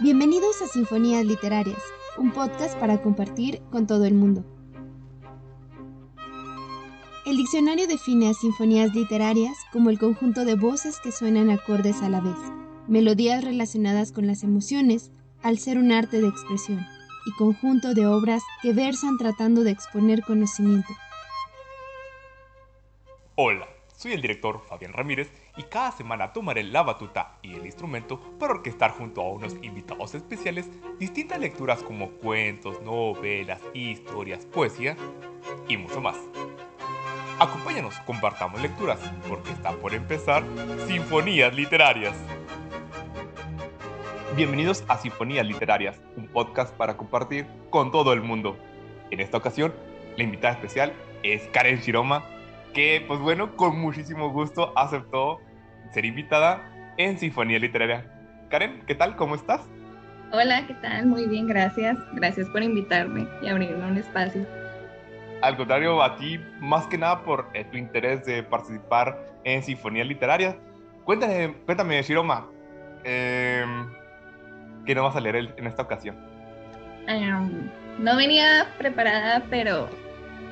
Bienvenidos a Sinfonías Literarias, un podcast para compartir con todo el mundo. El diccionario define a sinfonías literarias como el conjunto de voces que suenan acordes a la vez, melodías relacionadas con las emociones, al ser un arte de expresión, y conjunto de obras que versan tratando de exponer conocimiento. Hola, soy el director Fabián Ramírez y cada semana tomaré la batuta y el instrumento para orquestar junto a unos invitados especiales distintas lecturas como cuentos, novelas, historias, poesía y mucho más. Acompáñanos, compartamos lecturas, porque está por empezar Sinfonías Literarias. Bienvenidos a Sinfonías Literarias, un podcast para compartir con todo el mundo. En esta ocasión, la invitada especial es Karen Shiroma, que pues bueno, con muchísimo gusto aceptó ser invitada en Sinfonía Literaria. Karen, ¿qué tal? ¿Cómo estás? Hola, ¿qué tal? Muy bien, gracias. Gracias por invitarme y abrirme un espacio. Al contrario, a ti, más que nada por eh, tu interés de participar en Sinfonía Literaria. Cuéntame, cuéntame Shiroma, em, ¿qué no vas a leer en esta ocasión? Em, no venía preparada, pero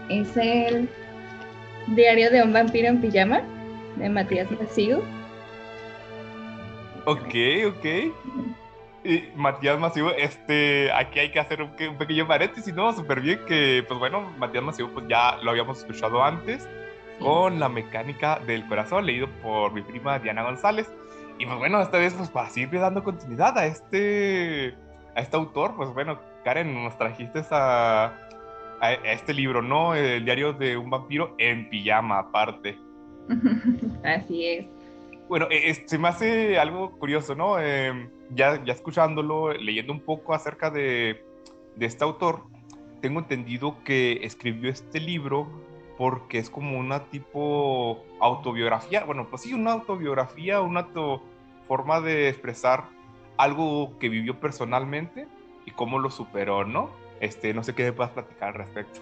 es el Diario de un vampiro en pijama de Matías Masiu. Ok, ok. Y Matías Masivo, este, aquí hay que hacer un, pequeño paréntesis, ¿no? Súper bien que, pues bueno, Matías Masivo, pues ya lo habíamos escuchado antes con La mecánica del corazón, leído por mi prima Diana González. Y pues bueno, esta vez, pues para seguir dando continuidad a este, a este autor, pues bueno, Karen, nos trajiste a, a este libro, ¿no? El diario de un vampiro en pijama, aparte. Así es. Bueno, e, se me hace algo curioso, ¿no? Em, ya, escuchándolo, leyendo un poco acerca de, este autor, tengo entendido que escribió este libro porque es como una tipo autobiografía, bueno, pues sí, una autobiografía, una forma de expresar algo que vivió personalmente y cómo lo superó, ¿no? Este, no sé qué puedas platicar al respecto.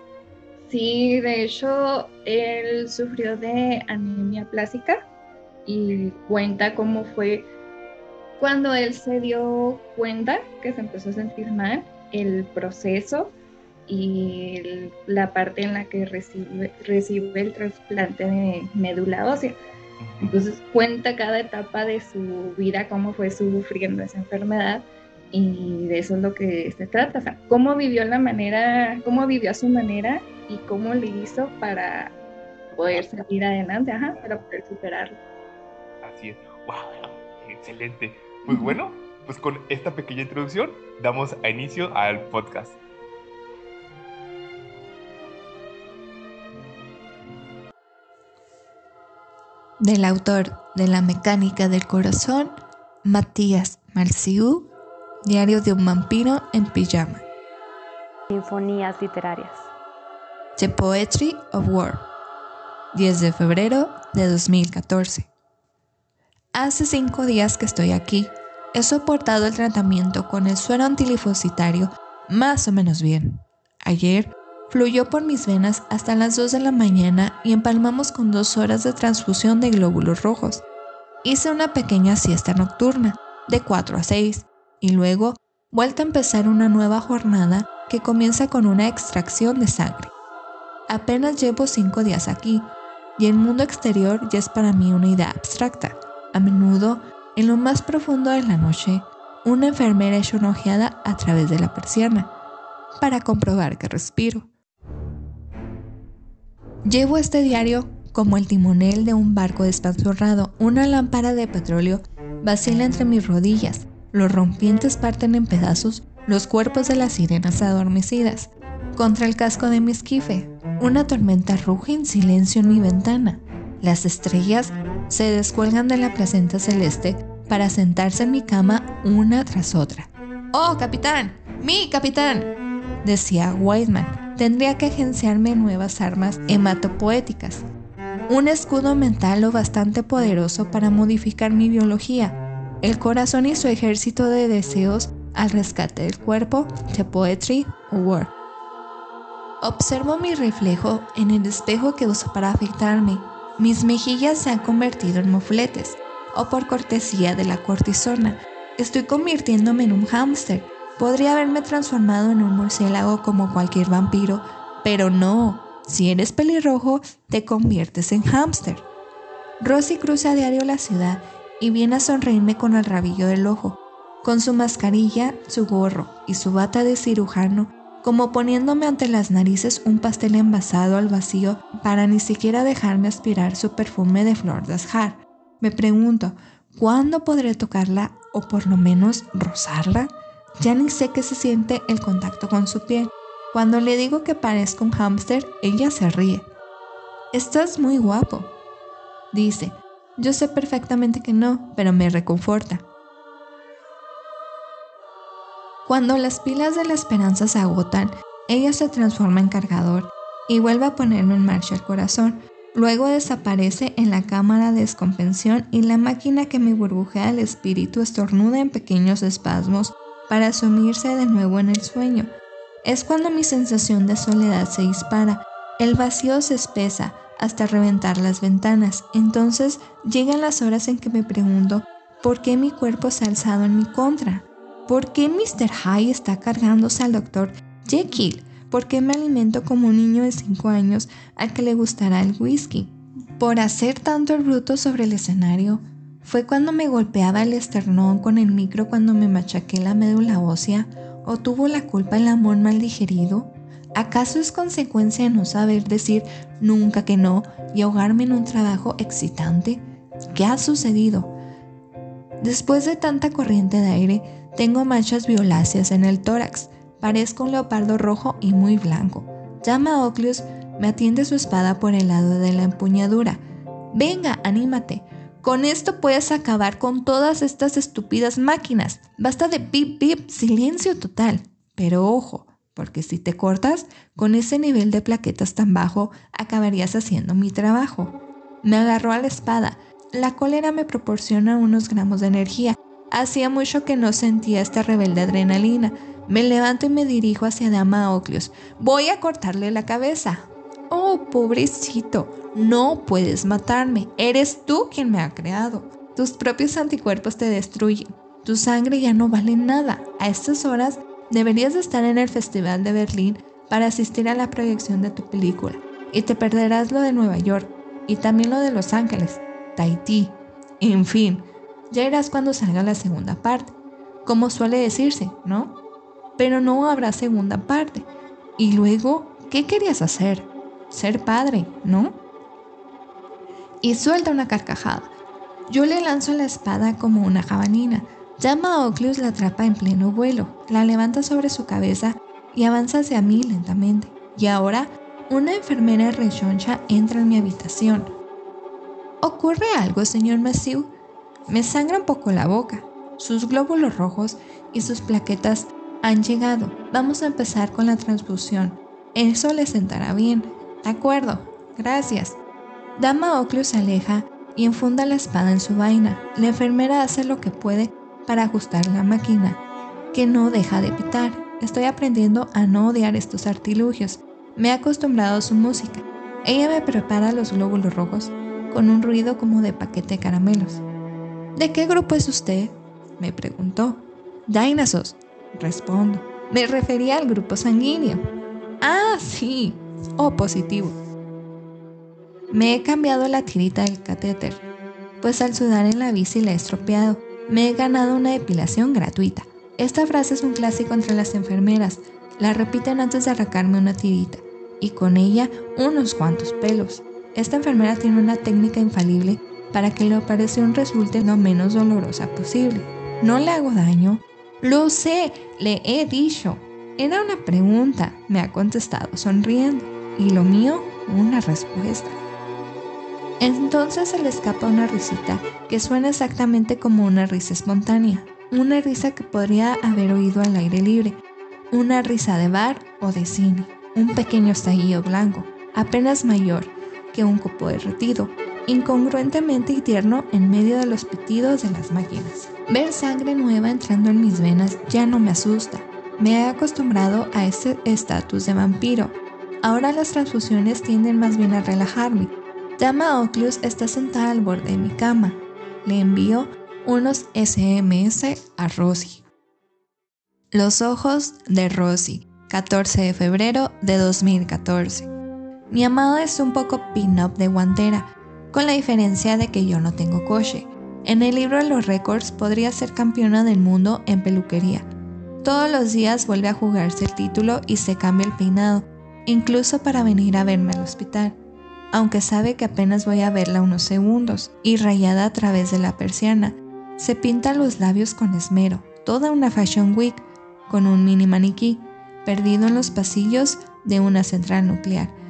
Sí, de hecho, él sufrió de anemia plástica y cuenta cómo fue cuando él se dio cuenta que se empezó a sentir mal, el proceso y la parte en la que recibe, recibe el trasplante de médula ósea. Entonces cuenta cada etapa de su vida, cómo fue sufriendo esa enfermedad y de eso es lo que se trata, o sea, cómo vivió la manera, cómo vivió a su manera y cómo le hizo para poder salir adelante, ajá, para poder superarlo. Así es, wow, excelente. Pues bueno, pues con esta pequeña introducción damos a inicio al podcast. Del autor de La mecánica del corazón, Matías Marciú, Diario de un vampiro en pijama. Sinfonías literarias. The Poetry of War, 10 de febrero de 2014. Hace cinco días que estoy aquí. He soportado el tratamiento con el suero antilifositario más o menos bien. Ayer fluyó por mis venas hasta las 2 de la mañana y empalmamos con dos horas de transfusión de glóbulos rojos. Hice una pequeña siesta nocturna, de 4 a 6, y luego vuelta a empezar una nueva jornada que comienza con una extracción de sangre. Apenas llevo cinco días aquí, y el mundo exterior ya es para mí una idea abstracta. A menudo, en lo más profundo de la noche, una enfermera es una ojeada a través de la persiana para comprobar que respiro. Llevo este diario como el timonel de un barco despanzurrado. Una lámpara de petróleo vacila entre mis rodillas. Los rompientes parten en pedazos los cuerpos de las sirenas adormecidas. Contra el casco de mi esquife, una tormenta ruge en silencio en mi ventana. Las estrellas se descuelgan de la placenta celeste para sentarse en mi cama una tras otra. ¡Oh, capitán! ¡Mi capitán! decía Whiteman. Tendría que agenciarme nuevas armas hematopoéticas. Un escudo mental lo bastante poderoso para modificar mi biología. El corazón y su ejército de deseos al rescate del cuerpo, The Poetry War. Observo mi reflejo en el espejo que uso para afeitarme mis mejillas se han convertido en mofletes, o por cortesía de la cortisona, Estoy convirtiéndome en un hámster. Podría haberme transformado en un murciélago como cualquier vampiro, pero no. Si eres pelirrojo, te conviertes en hámster. Rosy cruza a diario la ciudad y viene a sonreírme con el rabillo del ojo, con su mascarilla, su gorro y su bata de cirujano, como poniéndome ante las narices un pastel envasado al vacío para ni siquiera dejarme aspirar su perfume de flor de azahar. Me pregunto, ¿cuándo podré tocarla o por lo menos rozarla? Ya ni sé qué se siente el contacto con su piel. Cuando le digo que parezco un hámster, ella se ríe. Estás muy guapo, dice. Yo sé perfectamente que no, pero me reconforta. Cuando las pilas de la esperanza se agotan, ella se transforma en cargador y vuelve a ponerme en marcha el corazón. Luego desaparece en la cámara de descompensión y la máquina que me burbujea el espíritu estornuda en pequeños espasmos para sumirse de nuevo en el sueño. Es cuando mi sensación de soledad se dispara, el vacío se espesa hasta reventar las ventanas. Entonces llegan las horas en que me pregunto por qué mi cuerpo se ha alzado en mi contra. ¿Por qué Mr. Hyde está cargándose al Dr. Jekyll? ¿Por qué me alimento como un niño de 5 años al que le gustará el whisky? Por hacer tanto el bruto sobre el escenario, ¿Fue cuando me golpeaba el esternón con el micro cuando me machaqué la médula ósea? ¿O tuvo la culpa el amor mal digerido? ¿Acaso es consecuencia de no saber decir nunca que no y ahogarme en un trabajo excitante? ¿Qué ha sucedido? Después de tanta corriente de aire, tengo manchas violáceas en el tórax. Parezco un leopardo rojo y muy blanco. Llama Oclius, me atiende su espada por el lado de la empuñadura. Venga, anímate. Con esto puedes acabar con todas estas estúpidas máquinas. Basta de pip pip, silencio total. Pero ojo, porque si te cortas, con ese nivel de plaquetas tan bajo, acabarías haciendo mi trabajo. Me agarró a la espada. La cólera me proporciona unos gramos de energía. Hacía mucho que no sentía esta rebelde adrenalina. Me levanto y me dirijo hacia Dama Oclios. Voy a cortarle la cabeza. Oh, pobrecito, no puedes matarme. Eres tú quien me ha creado. Tus propios anticuerpos te destruyen. Tu sangre ya no vale nada. A estas horas deberías estar en el Festival de Berlín para asistir a la proyección de tu película. Y te perderás lo de Nueva York y también lo de Los Ángeles, Tahití. En fin, ya irás cuando salga la segunda parte, como suele decirse, ¿no? Pero no habrá segunda parte. Y luego, ¿qué querías hacer? ser padre, ¿no? Y suelta una carcajada. Yo le lanzo la espada como una jabalina. Llama a Oclius la atrapa en pleno vuelo, la levanta sobre su cabeza y avanza hacia mí lentamente. Y ahora, una enfermera rechoncha entra en mi habitación. ¿Ocurre algo, señor Matthew? Me sangra un poco la boca. Sus glóbulos rojos y sus plaquetas han llegado. Vamos a empezar con la transfusión. Eso le sentará bien. De acuerdo, gracias. Dama Ocleo se aleja y enfunda la espada en su vaina. La enfermera hace lo que puede para ajustar la máquina, que no deja de pitar. Estoy aprendiendo a no odiar estos artilugios. Me he acostumbrado a su música. Ella me prepara los glóbulos rojos con un ruido como de paquete de caramelos. ¿De qué grupo es usted? me preguntó. Dinosaurs, respondo. Me refería al grupo sanguíneo. Ah, sí, o positivo. Me he cambiado la tirita del catéter, pues al sudar en la bici la he estropeado. Me he ganado una depilación gratuita. Esta frase es un clásico entre las enfermeras. La repiten antes de arrancarme una tirita y con ella unos cuantos pelos. Esta enfermera tiene una técnica infalible para que la operación resulte lo menos dolorosa posible. No le hago daño. Lo sé, le he dicho. Era una pregunta, me ha contestado sonriendo y lo mío una respuesta. Entonces se le escapa una risita que suena exactamente como una risa espontánea, una risa que podría haber oído al aire libre, una risa de bar o de cine, un pequeño estallido blanco, apenas mayor que un copo derretido, incongruentemente tierno en medio de los pitidos de las máquinas. Ver sangre nueva entrando en mis venas ya no me asusta. Me he acostumbrado a ese estatus de vampiro Ahora las transfusiones tienden más bien a relajarme. Dama Oclius está sentada al borde de mi cama. Le envío unos SMS a Rosy. Los ojos de Rosy, 14 de febrero de 2014. Mi amado es un poco pin-up de guantera, con la diferencia de que yo no tengo coche. En el libro de los récords podría ser campeona del mundo en peluquería. Todos los días vuelve a jugarse el título y se cambia el peinado, incluso para venir a verme al hospital, aunque sabe que apenas voy a verla unos segundos, y rayada a través de la persiana. Se pinta los labios con esmero, toda una fashion week, con un mini maniquí, perdido en los pasillos de una central nuclear.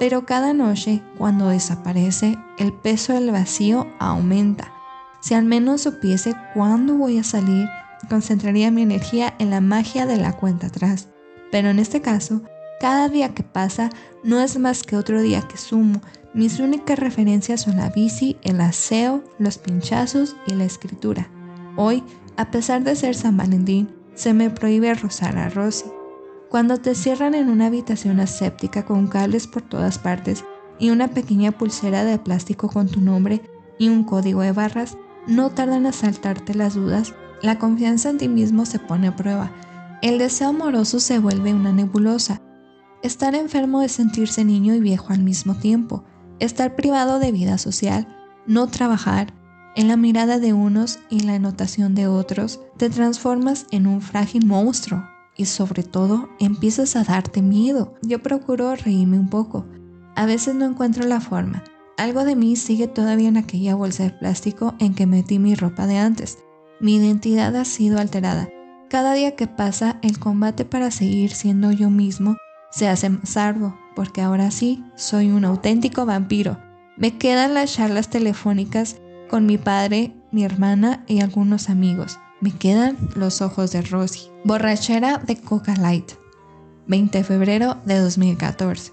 Pero cada noche, cuando desaparece, el peso del vacío aumenta. Si al menos supiese cuándo voy a salir, concentraría mi energía en la magia de la cuenta atrás. Pero en este caso, cada día que pasa no es más que otro día que sumo. Mis únicas referencias son la bici, el aseo, los pinchazos y la escritura. Hoy, a pesar de ser San Valentín, se me prohíbe rozar a Rosy. Cuando te cierran en una habitación aséptica con cables por todas partes y una pequeña pulsera de plástico con tu nombre y un código de barras, no tardan en asaltarte las dudas, la confianza en ti mismo se pone a prueba, el deseo amoroso se vuelve una nebulosa. Estar enfermo es sentirse niño y viejo al mismo tiempo, estar privado de vida social, no trabajar, en la mirada de unos y la anotación de otros, te transformas en un frágil monstruo y sobre todo empiezas a darte miedo. Yo procuro reírme un poco. A veces no encuentro la forma. Algo de mí sigue todavía en aquella bolsa de plástico en que metí mi ropa de antes. Mi identidad ha sido alterada. Cada día que pasa, el combate para seguir siendo yo mismo se hace más arduo, porque ahora sí soy un auténtico vampiro. Me quedan las charlas telefónicas con mi padre, mi hermana y algunos amigos. Me quedan los ojos de Rosy. Borrachera de Coca Light. 20 de febrero de 2014.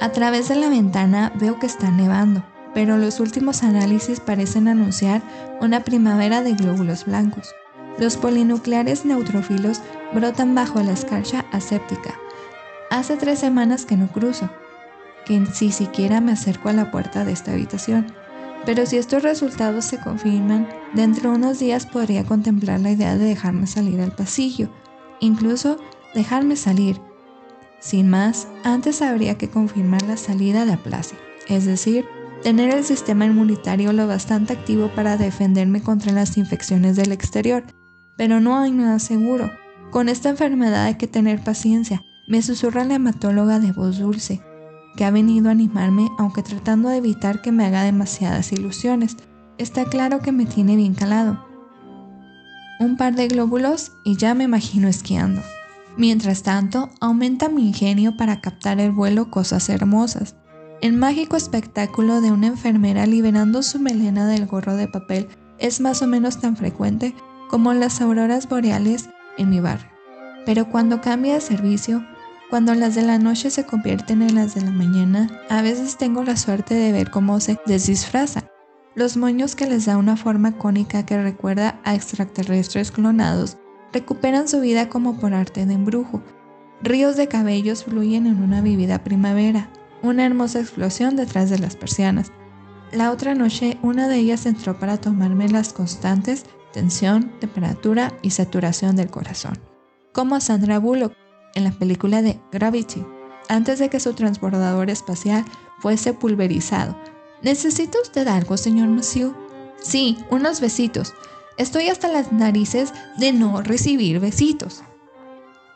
A través de la ventana veo que está nevando, pero los últimos análisis parecen anunciar una primavera de glóbulos blancos. Los polinucleares neutrófilos brotan bajo la escarcha aséptica, Hace tres semanas que no cruzo, que ni siquiera me acerco a la puerta de esta habitación. Pero si estos resultados se confirman, dentro de unos días podría contemplar la idea de dejarme salir al pasillo, incluso dejarme salir. Sin más, antes habría que confirmar la salida de la plaza, es decir, tener el sistema inmunitario lo bastante activo para defenderme contra las infecciones del exterior. Pero no hay nada seguro. Con esta enfermedad hay que tener paciencia, me susurra la hematóloga de voz dulce, que ha venido a animarme aunque tratando de evitar que me haga demasiadas ilusiones. Está claro que me tiene bien calado. Un par de glóbulos y ya me imagino esquiando. Mientras tanto, aumenta mi ingenio para captar el vuelo cosas hermosas. El mágico espectáculo de una enfermera liberando su melena del gorro de papel es más o menos tan frecuente como las auroras boreales en mi barrio. Pero cuando cambia de servicio, cuando las de la noche se convierten en las de la mañana, a veces tengo la suerte de ver cómo se desdisfrazan. Los moños que les da una forma cónica que recuerda a extraterrestres clonados recuperan su vida como por arte de embrujo. Ríos de cabellos fluyen en una vivida primavera, una hermosa explosión detrás de las persianas. La otra noche una de ellas entró para tomarme las constantes tensión, temperatura y saturación del corazón. Como Sandra Bullock, en la película de Gravity, antes de que su transbordador espacial fuese pulverizado. ¿Necesita usted algo, señor Monsieur? Sí, unos besitos. Estoy hasta las narices de no recibir besitos.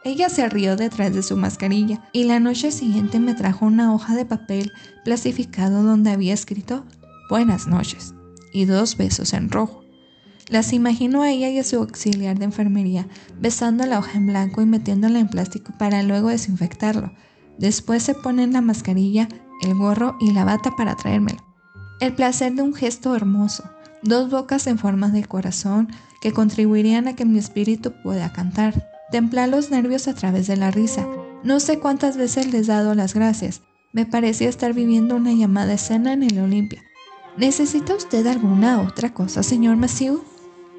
Ella se rió detrás de su mascarilla y la noche siguiente me trajo una hoja de papel plastificado donde había escrito Buenas noches y dos besos en rojo. Las imagino a ella y a su auxiliar de enfermería besando la hoja en blanco y metiéndola en plástico para luego desinfectarlo. Después se ponen la mascarilla, el gorro y la bata para traérmelo. El placer de un gesto hermoso, dos bocas en forma de corazón que contribuirían a que mi espíritu pueda cantar. Templar los nervios a través de la risa. No sé cuántas veces les he dado las gracias. Me parecía estar viviendo una llamada escena en el Olimpia. ¿Necesita usted alguna otra cosa, señor Matthew?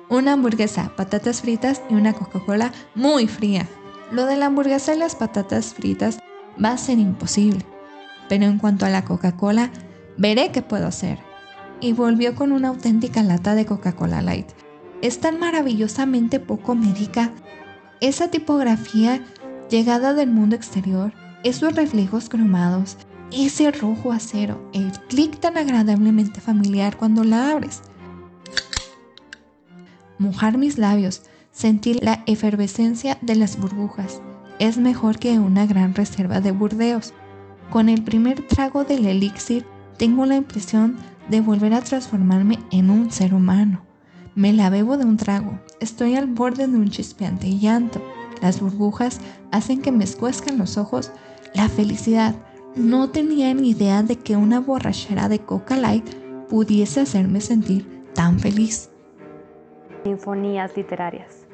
Una hamburguesa, patatas fritas y una Coca-Cola muy fría. Lo de la hamburguesa y las patatas fritas va a ser imposible. Pero en cuanto a la Coca-Cola, veré qué puedo hacer. y volvió con una auténtica lata de Coca-Cola Light. Es tan maravillosamente poco médica. Esa tipografía llegada del mundo exterior, esos reflejos cromados, ese rojo acero, el clic tan agradablemente familiar cuando la abres. Mojar mis labios, sentir la efervescencia de las burbujas, es mejor que una gran reserva de burdeos. Con el primer trago del elixir tengo la impresión de volver a transformarme en un ser humano. Me la bebo de un trago, estoy al borde de un chispeante llanto. Las burbujas hacen que me escuezcan los ojos. La felicidad. No tenía ni idea de que una borrachera de Coca Light pudiese hacerme sentir tan feliz. Sinfonías literarias.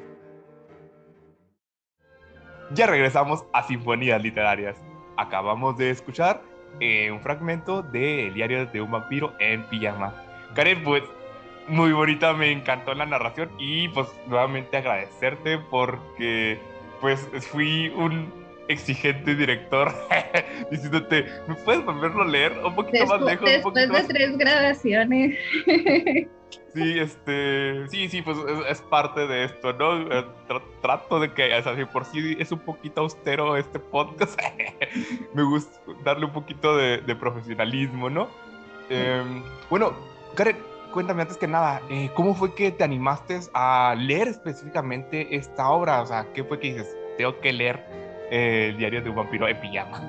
Ya regresamos a Sinfonías Literarias. Acabamos de escuchar eh, un fragmento del diario de un vampiro en pijama. Karen, pues muy bonita, me encantó la narración y pues nuevamente agradecerte porque pues fui un exigente director diciéndote, ¿me puedes volverlo a leer un poquito más lejos? Después de tres grabaciones. Sí, este, sí, sí, pues es, parte de esto, ¿no? Eh, trato de que, o sea, por sí es un poquito austero este podcast, me gusta darle un poquito de, profesionalismo, ¿no? Em, bueno, Karen, cuéntame antes que nada, eh, ¿cómo fue que te animaste a leer específicamente esta obra? O sea, ¿qué fue que dices, tengo que leer eh, el diario de un vampiro en pijama?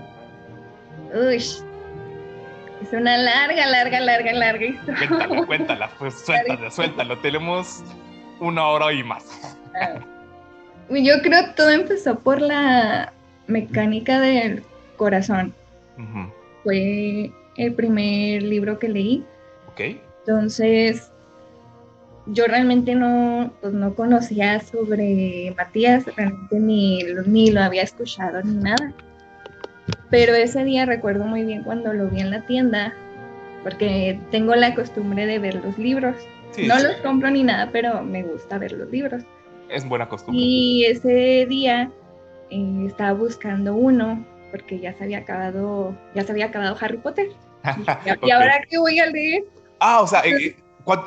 Uy, es una larga, larga, larga, larga historia. Cuéntala, cuéntala, pues suéltalo, suéltalo. Tenemos una hora y más. Ah. Yo creo que todo empezó por la mecánica del corazón. Fue el primer libro que leí. Ok. Entonces, yo realmente no, pues no conocía sobre Matías, realmente ni, ni lo había escuchado ni nada. Pero ese día recuerdo muy bien cuando lo vi en la tienda, porque tengo la costumbre de ver los libros. no los compro ni nada, pero me gusta ver los libros. Es buena costumbre. Y ese día eh, estaba buscando uno, porque ya se había acabado, ya se había acabado Harry Potter. y, ahora qué voy a leer. Ah, o sea, eh,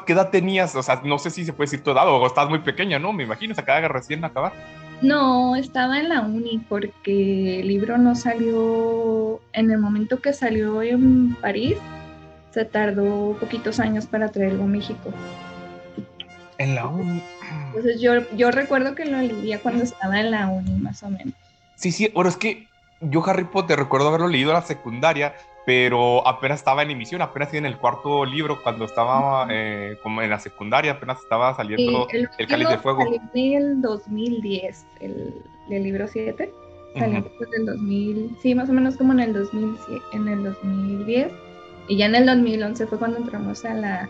¿qué edad tenías? O sea, no sé si se puede decir tu edad o estás muy pequeña, ¿no? Me imagino, se acaba recién acabar. No, estaba en la uni porque el libro no salió en el momento que salió en París. Se tardó poquitos años para traerlo a México. En la uni. Entonces yo, yo recuerdo que lo leía cuando estaba en la uni, más o menos. Sí, sí, bueno, es que yo Harry Potter recuerdo haberlo leído en la secundaria, pero apenas estaba en emisión, apenas en el cuarto libro, cuando estaba eh, como en la secundaria, apenas estaba saliendo el, el Cáliz de Fuego. Salió en el 2010, el, el libro 7, salió después del 2000, sí, más o menos como en el, 2000, en el 2010, y ya en el 2011 fue cuando entramos a la,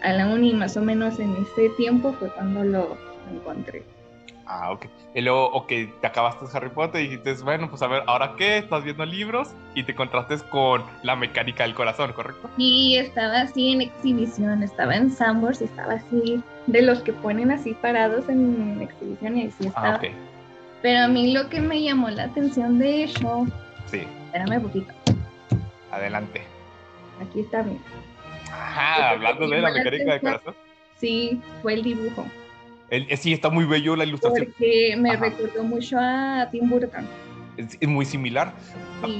a la uni, más o menos en ese tiempo fue cuando lo encontré. Ah, ok. Y luego, ok, te acabaste Harry Potter y dijiste, bueno, pues a ver, ¿ahora qué? Estás viendo libros y te contrastes con la mecánica del corazón, ¿correcto? Sí, estaba así en exhibición, estaba en Sambors y estaba así, de los que ponen así parados en exhibición y así ah, estaba. Ah, ok. Pero a mí lo que me llamó la atención de eso... Sí. Espérame un poquito. Adelante. Aquí está bien. Ajá, hablando de la mecánica del corazón. Sí, fue el dibujo. Eh, sí, está muy bello la ilustración. Porque me recordó mucho a Tim Burton. Es, muy similar.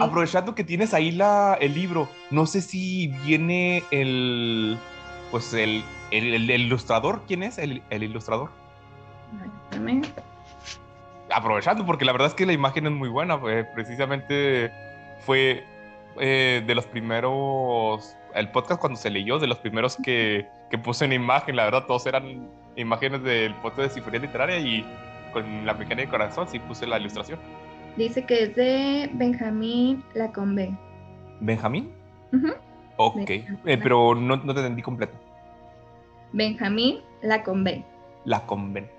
Aprovechando que tienes ahí la, el libro, no sé si viene el, pues el, el, ilustrador. ¿Quién es el, ilustrador? Aprovechando, porque la verdad es que la imagen es muy buena. precisamente fue eh, de los primeros, el podcast cuando se leyó, de los primeros que, que puse en imagen. La verdad, todos eran imágenes del foto de Sinfonía Literaria y con la mecánica de corazón sí puse la ilustración. Dice que es de Benjamín Lacombe. ¿Benjamín? Ok, eh, pero no, no, te entendí completo. Benjamín Lacombe. Lacombe.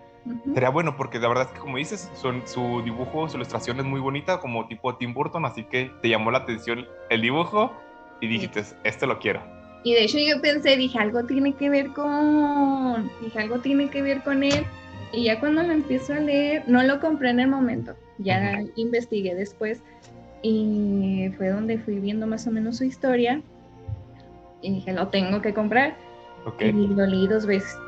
Sería bueno porque la verdad es que como dices, son, su dibujo, su ilustración es muy bonita, como tipo Tim Burton, así que te llamó la atención el dibujo y dijiste, este lo quiero. Y de hecho yo pensé, dije, algo tiene que ver con, dije, algo tiene que ver con él. Y ya cuando lo empiezo a leer, no lo compré en el momento, ya investigué después y fue donde fui viendo más o menos su historia. Y dije, lo tengo que comprar. Ok. Y lo leí dos veces.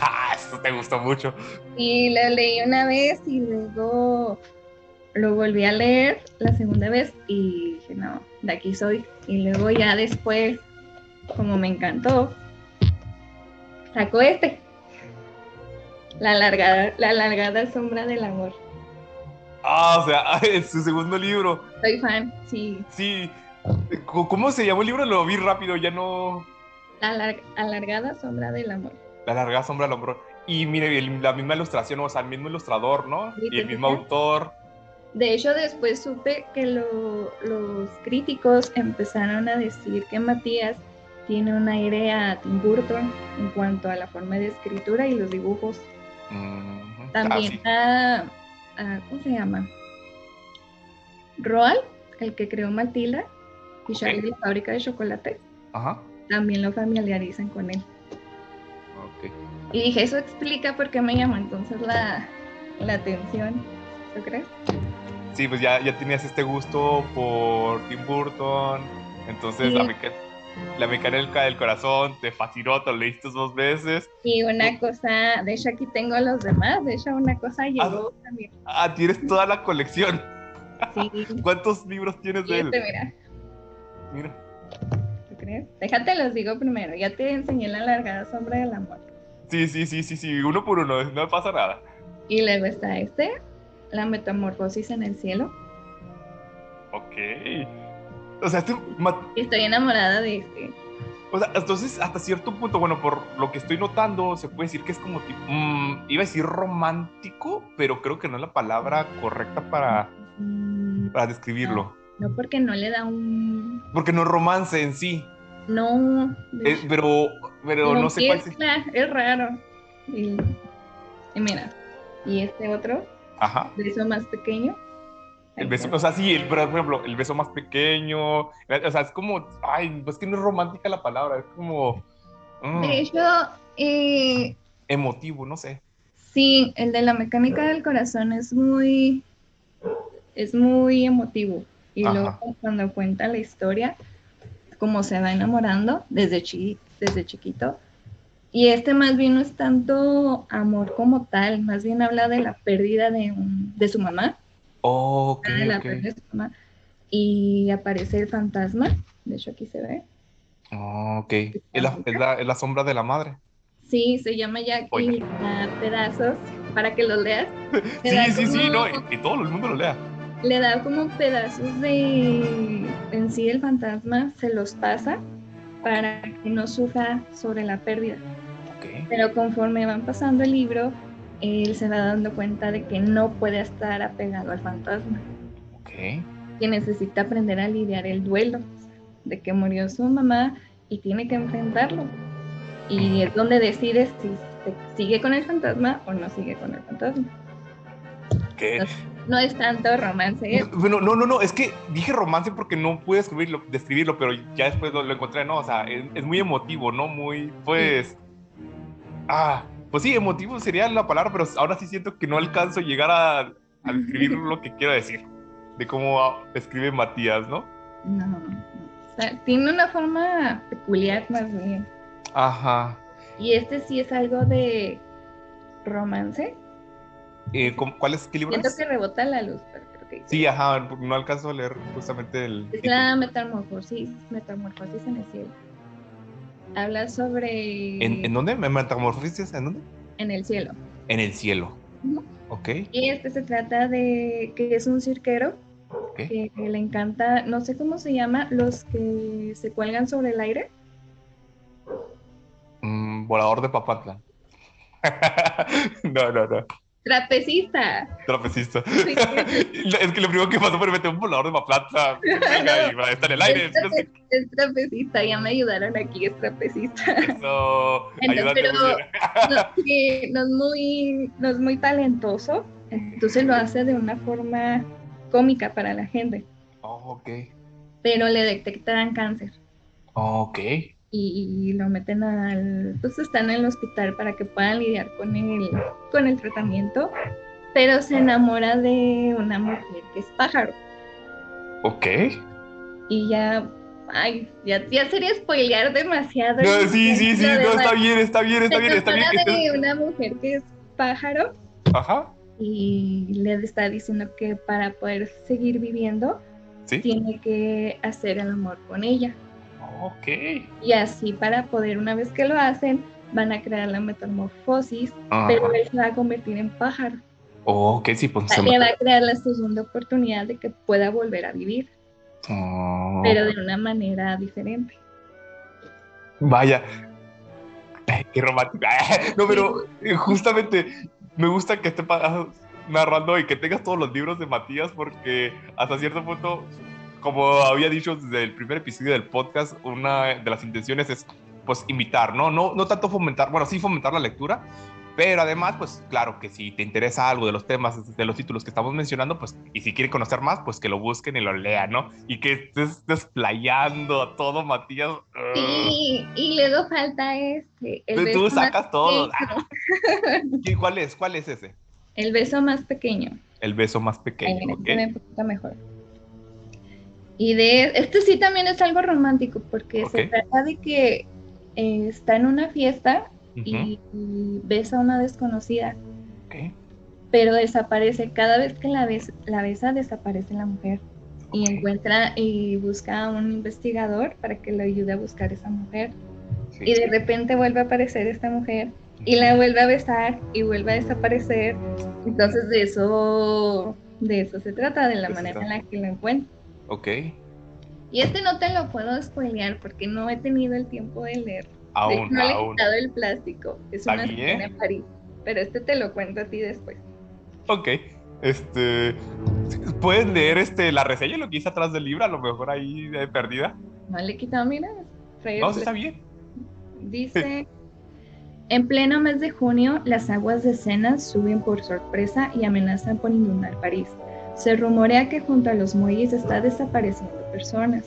Ah, Eso te gustó mucho. Y lo leí una vez y luego lo volví a leer la segunda vez y dije, no, de aquí soy. Y luego ya después, como me encantó, sacó este. La alargada, la alargada sombra del amor. Ah, o sea, es su segundo libro. Soy fan, sí. Sí. ¿Cómo se llamó el libro? Lo vi rápido, ya no. La alar- alargada sombra del amor. La larga sombra al hombro. Y mire, el- la misma ilustración, o sea, el mismo ilustrador, ¿no? Y el ¿te mismo autor. De hecho, después supe que lo- los críticos empezaron a decir que Matías tiene un aire a Tim Burton en cuanto a la forma de escritura y los dibujos. También Ah, sí. a, a- ¿cómo se llama? Roald, el que creó Matilda y Charlie la fábrica de chocolate, Ajá. también lo familiarizan con él. Ok. Y dije, eso explica por qué me llamó entonces la, la atención. ¿Tú crees? Sí, pues ya, ya tenías este gusto por Tim Burton. Entonces, Sí. la, meca- la mecánica del corazón te fascinó, te lo leíste dos veces. Y una cosa, de hecho aquí tengo los demás, de hecho una cosa llegó también. Ah, tienes toda la colección. Sí, ¿Cuántos libros tienes de él? mira, Mira. ¿tú crees? Déjate los digo primero, ya te enseñé la largada sombra del amor. Sí, sí, sí, sí, sí, uno por uno, no pasa nada. Y luego está este, la metamorfosis en el cielo. Ok. O sea, este estoy enamorada de este. O sea, entonces, hasta cierto punto, bueno, por lo que estoy notando, se puede decir que es como tipo, mm, iba a decir romántico, pero creo que no es la palabra correcta para, Mm, para describirlo. no porque no le da un... Porque no es romance en sí, No, de eh, pero, pero no sé cuál es. es raro. Y, y mira, y este otro, Ajá. beso más pequeño. El beso, o sea, sí, el, por ejemplo, el beso más pequeño, o sea, es como, ay, pues que no es romántica la palabra, es como mm, De hecho, eh, emotivo, no sé. sí, el de la mecánica del corazón es muy, es muy emotivo. Y Ajá. luego cuando cuenta la historia, como se va enamorando desde, chi- desde chiquito. Y este más bien no es tanto amor como tal, más bien habla de la pérdida de, un- de su mamá, Oh, ok, de la ok. pérdida de su mamá. Y aparece el fantasma, de hecho aquí se ve. Oh, ok. Es la, es, la, es la sombra de la madre. Sí, se llama Jack y Oiga. da pedazos para que los leas. Le Sí, sí, sí, no, y, y todo el mundo lo lea. Le da como pedazos de en sí el fantasma, se los pasa para que no sufra sobre la pérdida. Pero conforme van pasando el libro, él se va dando cuenta de que no puede estar apegado al fantasma, Ok. que necesita aprender a lidiar el duelo de que murió su mamá y tiene que enfrentarlo. Y es donde decide si sigue con el fantasma o no sigue con el fantasma. ok. No es tanto romance, es Bueno, no, no, no, es que dije romance porque no pude escribirlo, describirlo, pero ya después lo, lo encontré, ¿no? O sea, es, es muy emotivo, ¿no? Muy, pues... Ah, pues sí, emotivo sería la palabra, pero ahora sí siento que no alcanzo a llegar a, a describir lo que quiero decir, de cómo escribe Matías, ¿no? No, no. O sea, tiene una forma peculiar más bien. Ajá. Y este sí es algo de romance. Eh, ¿cómo- ¿Cuál es? ¿Qué libro Siento es? que rebota la luz, pero creo que Sí, ajá, porque no alcanzo a leer justamente el... es la metamorfosis, metamorfosis en el cielo. Habla sobre ¿En, ¿En dónde? ¿Me metamorfosis? ¿En dónde? en el cielo. En el cielo. Ujú. Ok. Y este se trata de que es un cirquero ok. que le encanta, no sé cómo se llama, los que se cuelgan sobre el aire. Mm, volador de Papantla. no, no, no. Trapecista. Trapecista. Sí. es que lo primero que pasó fue meter un volador de. Venga, y va a estar en el aire. Es, trape- es trapecista, ya me ayudaron aquí, es trapecista. Eso. Entonces, pero- no, es muy, no es muy talentoso, entonces lo hace de una forma cómica para la gente, Oh, ok. pero le detectan cáncer Ok. Y, lo meten al, pues están en el hospital para que puedan lidiar con el, con el tratamiento, pero se enamora de una mujer que es pájaro Ok. y ya Ay, ya, ya sería spoilear demasiado. No, sí, sí, sí, no, demás. está bien, está bien, está Se bien, está bien. estés- de una mujer que es pájaro Ajá, y le está diciendo que para poder seguir viviendo sí. tiene que hacer el amor con ella. Ok. Y así para poder, una vez que lo hacen, van a crear la metamorfosis, Ajá. pero él se va a convertir en pájaro. Ok, sí, pues se Le va a crear la segunda oportunidad de que pueda volver a vivir, Oh, pero de una manera diferente. Vaya. Ay, Qué romántico. No, pero eh, justamente me gusta que estés pa- narrando y que tengas todos los libros de Matías porque hasta cierto punto, como había dicho desde el primer episodio del podcast, una de las intenciones es pues invitar, ¿no? No, no tanto fomentar, bueno, sí fomentar la lectura, pero además, pues claro que si te interesa algo de los temas, de los títulos que estamos mencionando, pues, y si quieren conocer más, pues que lo busquen y lo lean, ¿no? Y que estés desplayando a todo, Matías. Sí, y luego falta este. El Tú- beso Tú más sacas todo. ¿Y ¿Cuál es? ¿Cuál es ese? El beso más pequeño. El beso más pequeño, viene, ¿ok? viene un poquito mejor. Y de este sí también es algo romántico porque se Ok. trata de que eh, está en una fiesta y, y besa a una desconocida, pero desaparece. Cada vez que la, bes- la besa, desaparece la mujer. Y encuentra y busca a un investigador para que le ayude a buscar esa mujer. Sí, Y de sí. repente vuelve a aparecer esta mujer y la vuelve a besar y vuelve a desaparecer. Entonces de eso, de eso se trata, de la manera en la que lo encuentra. Ok, Y este no te lo puedo spoilear porque no he tenido el tiempo de leer. De aún, hecho, no le he quitado el plástico. Es una escena en París. Pero este te lo cuento a ti después. Ok, este... ¿Pueden leer este, la reseña, lo que hice atrás del libro? A lo mejor ahí eh, perdida. No le he quitado, mira. No, sí está bien. Dice, en pleno mes de junio, las aguas de Sena suben por sorpresa y amenazan por inundar París. Se rumorea que junto a los muelles está desapareciendo personas.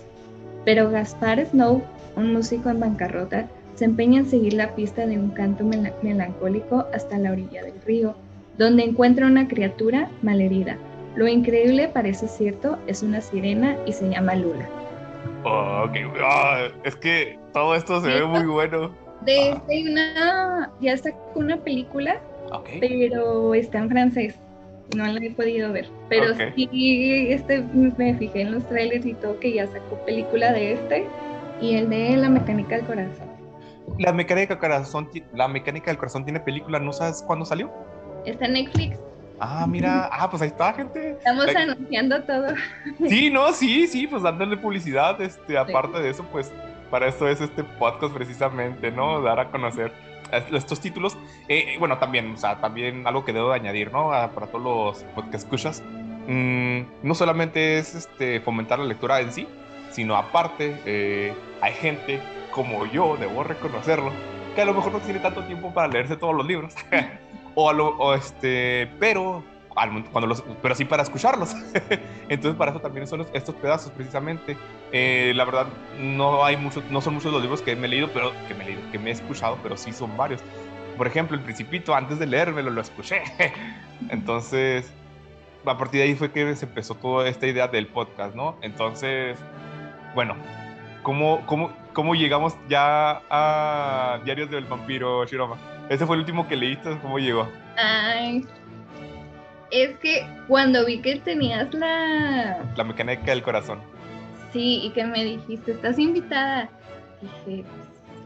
Pero Gaspar Snow, un músico en bancarrota, se empeña en seguir la pista de un canto mela- melancólico hasta la orilla del río, donde encuentra una criatura malherida. Lo increíble parece cierto, es una sirena y se llama Lula. Oh, ok, ah, es que todo esto se ve muy bueno. De Ah. este una, ya sacó una película pero está en francés. No la he podido ver. Pero sí, este, me fijé en los trailers y todo que ya sacó película de este y el de La Mecánica del Corazón. la mecánica del corazón, la mecánica del corazón tiene película, ¿no sabes cuándo salió? Está en Netflix. Ah, mira, ah, pues ahí está, gente. Estamos La- anunciando todo. Sí, no, sí, sí, pues dándole publicidad, este, aparte de eso, pues para eso es este podcast precisamente, ¿no? Dar a conocer estos títulos. Eh, eh, bueno, también, o sea, también algo que debo de añadir, ¿no? Ah, para todos los podcast escuchas, mm, no solamente es este, fomentar la lectura en sí, sino aparte eh, hay gente como yo, debo reconocerlo, que a lo mejor no tiene tanto tiempo para leerse todos los libros, o, a lo- este, pero al cuando los, pero sí para escucharlos. Entonces para eso también son estos pedazos precisamente. Eh, la verdad no hay muchos, no son muchos los libros que me he leído, pero que me he leído, que me he escuchado, pero sí son varios. Por ejemplo, El Principito, antes de leérmelo lo escuché. Entonces a partir de ahí fue que se empezó toda esta idea del podcast, ¿no? Entonces, bueno, ¿cómo, cómo, cómo llegamos ya a Diarios del Vampiro, Shiroma? Ese fue el último que leíste, ¿cómo llegó? Ay. Es que cuando vi que tenías la. La mecánica del corazón. Sí, y que me dijiste, estás invitada. Dije,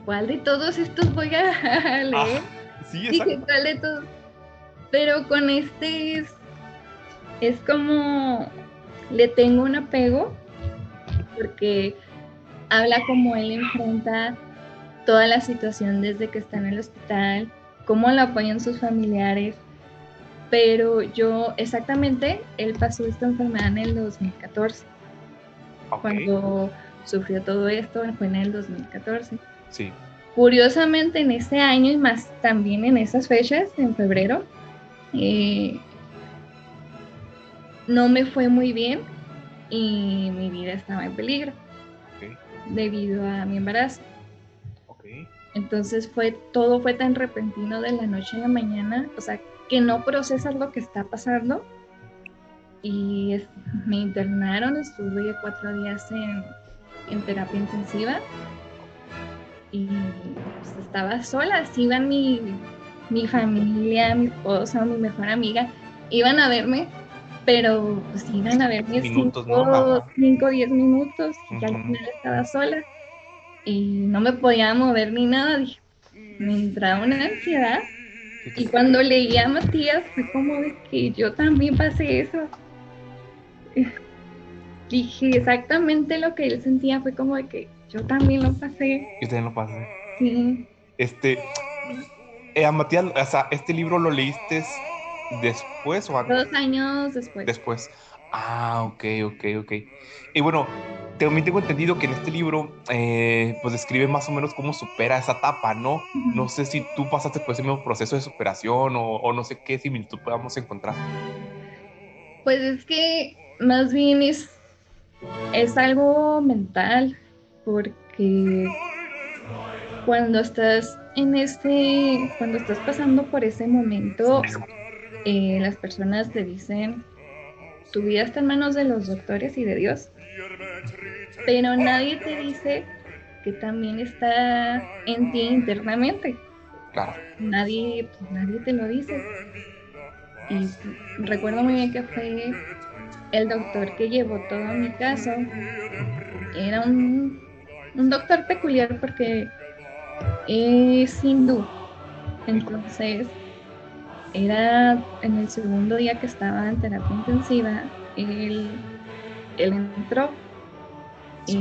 ¿cuál de todos estos voy a leer? Ah, sí, exacto. Dije, ¿cuál de todos? Pero con este es, es como le tengo un apego porque habla como él enfrenta toda la situación desde que está en el hospital, cómo lo apoyan sus familiares. Pero yo, exactamente, él pasó esta enfermedad en el 2014, Ok, cuando sufrió todo esto, fue en el 2014. Sí. Curiosamente, en ese año y más también en esas fechas, en febrero, eh, no me fue muy bien y mi vida estaba en peligro Ok, debido a mi embarazo. ok. Entonces fue todo fue tan repentino de la noche a la mañana, o sea, que no procesas lo que está pasando. Y es- me internaron, estuve cuatro días en en terapia intensiva. Y pues, estaba sola, así iban mi, mi familia, mi esposa, mi mejor amiga, iban a verme, pero pues iban a verme cinco, cinco, diez minutos, y al Ujú. final estaba sola. Y no me podía mover ni nada, dije, me entraba una ansiedad y cuando leí a Matías fue como de que yo también pasé eso. Dije exactamente lo que él sentía, fue como de que yo también lo pasé. Y usted no pasa. Sí. Este, eh, a Matías, o sea, ¿este libro lo leíste después o antes? Dos años después. Después. Ah, ok, ok, ok. Y bueno, también tengo entendido que en este libro, eh, pues describe más o menos cómo supera esa etapa, ¿no? No sé si tú pasaste por ese mismo proceso de superación o, o no sé qué similitud podamos encontrar. Pues es que más bien es, es algo mental, porque cuando estás en este, cuando estás pasando por ese momento, eh, las personas te dicen, tu vida está en manos de los doctores y de Dios, pero nadie te dice que también está en ti internamente Claro. nadie, pues, nadie te lo dice. Y recuerdo muy bien que fue el doctor que llevó todo mi caso. Era un, un doctor peculiar porque es hindú. Entonces, era en el segundo día que estaba en terapia intensiva, él, él entró. Y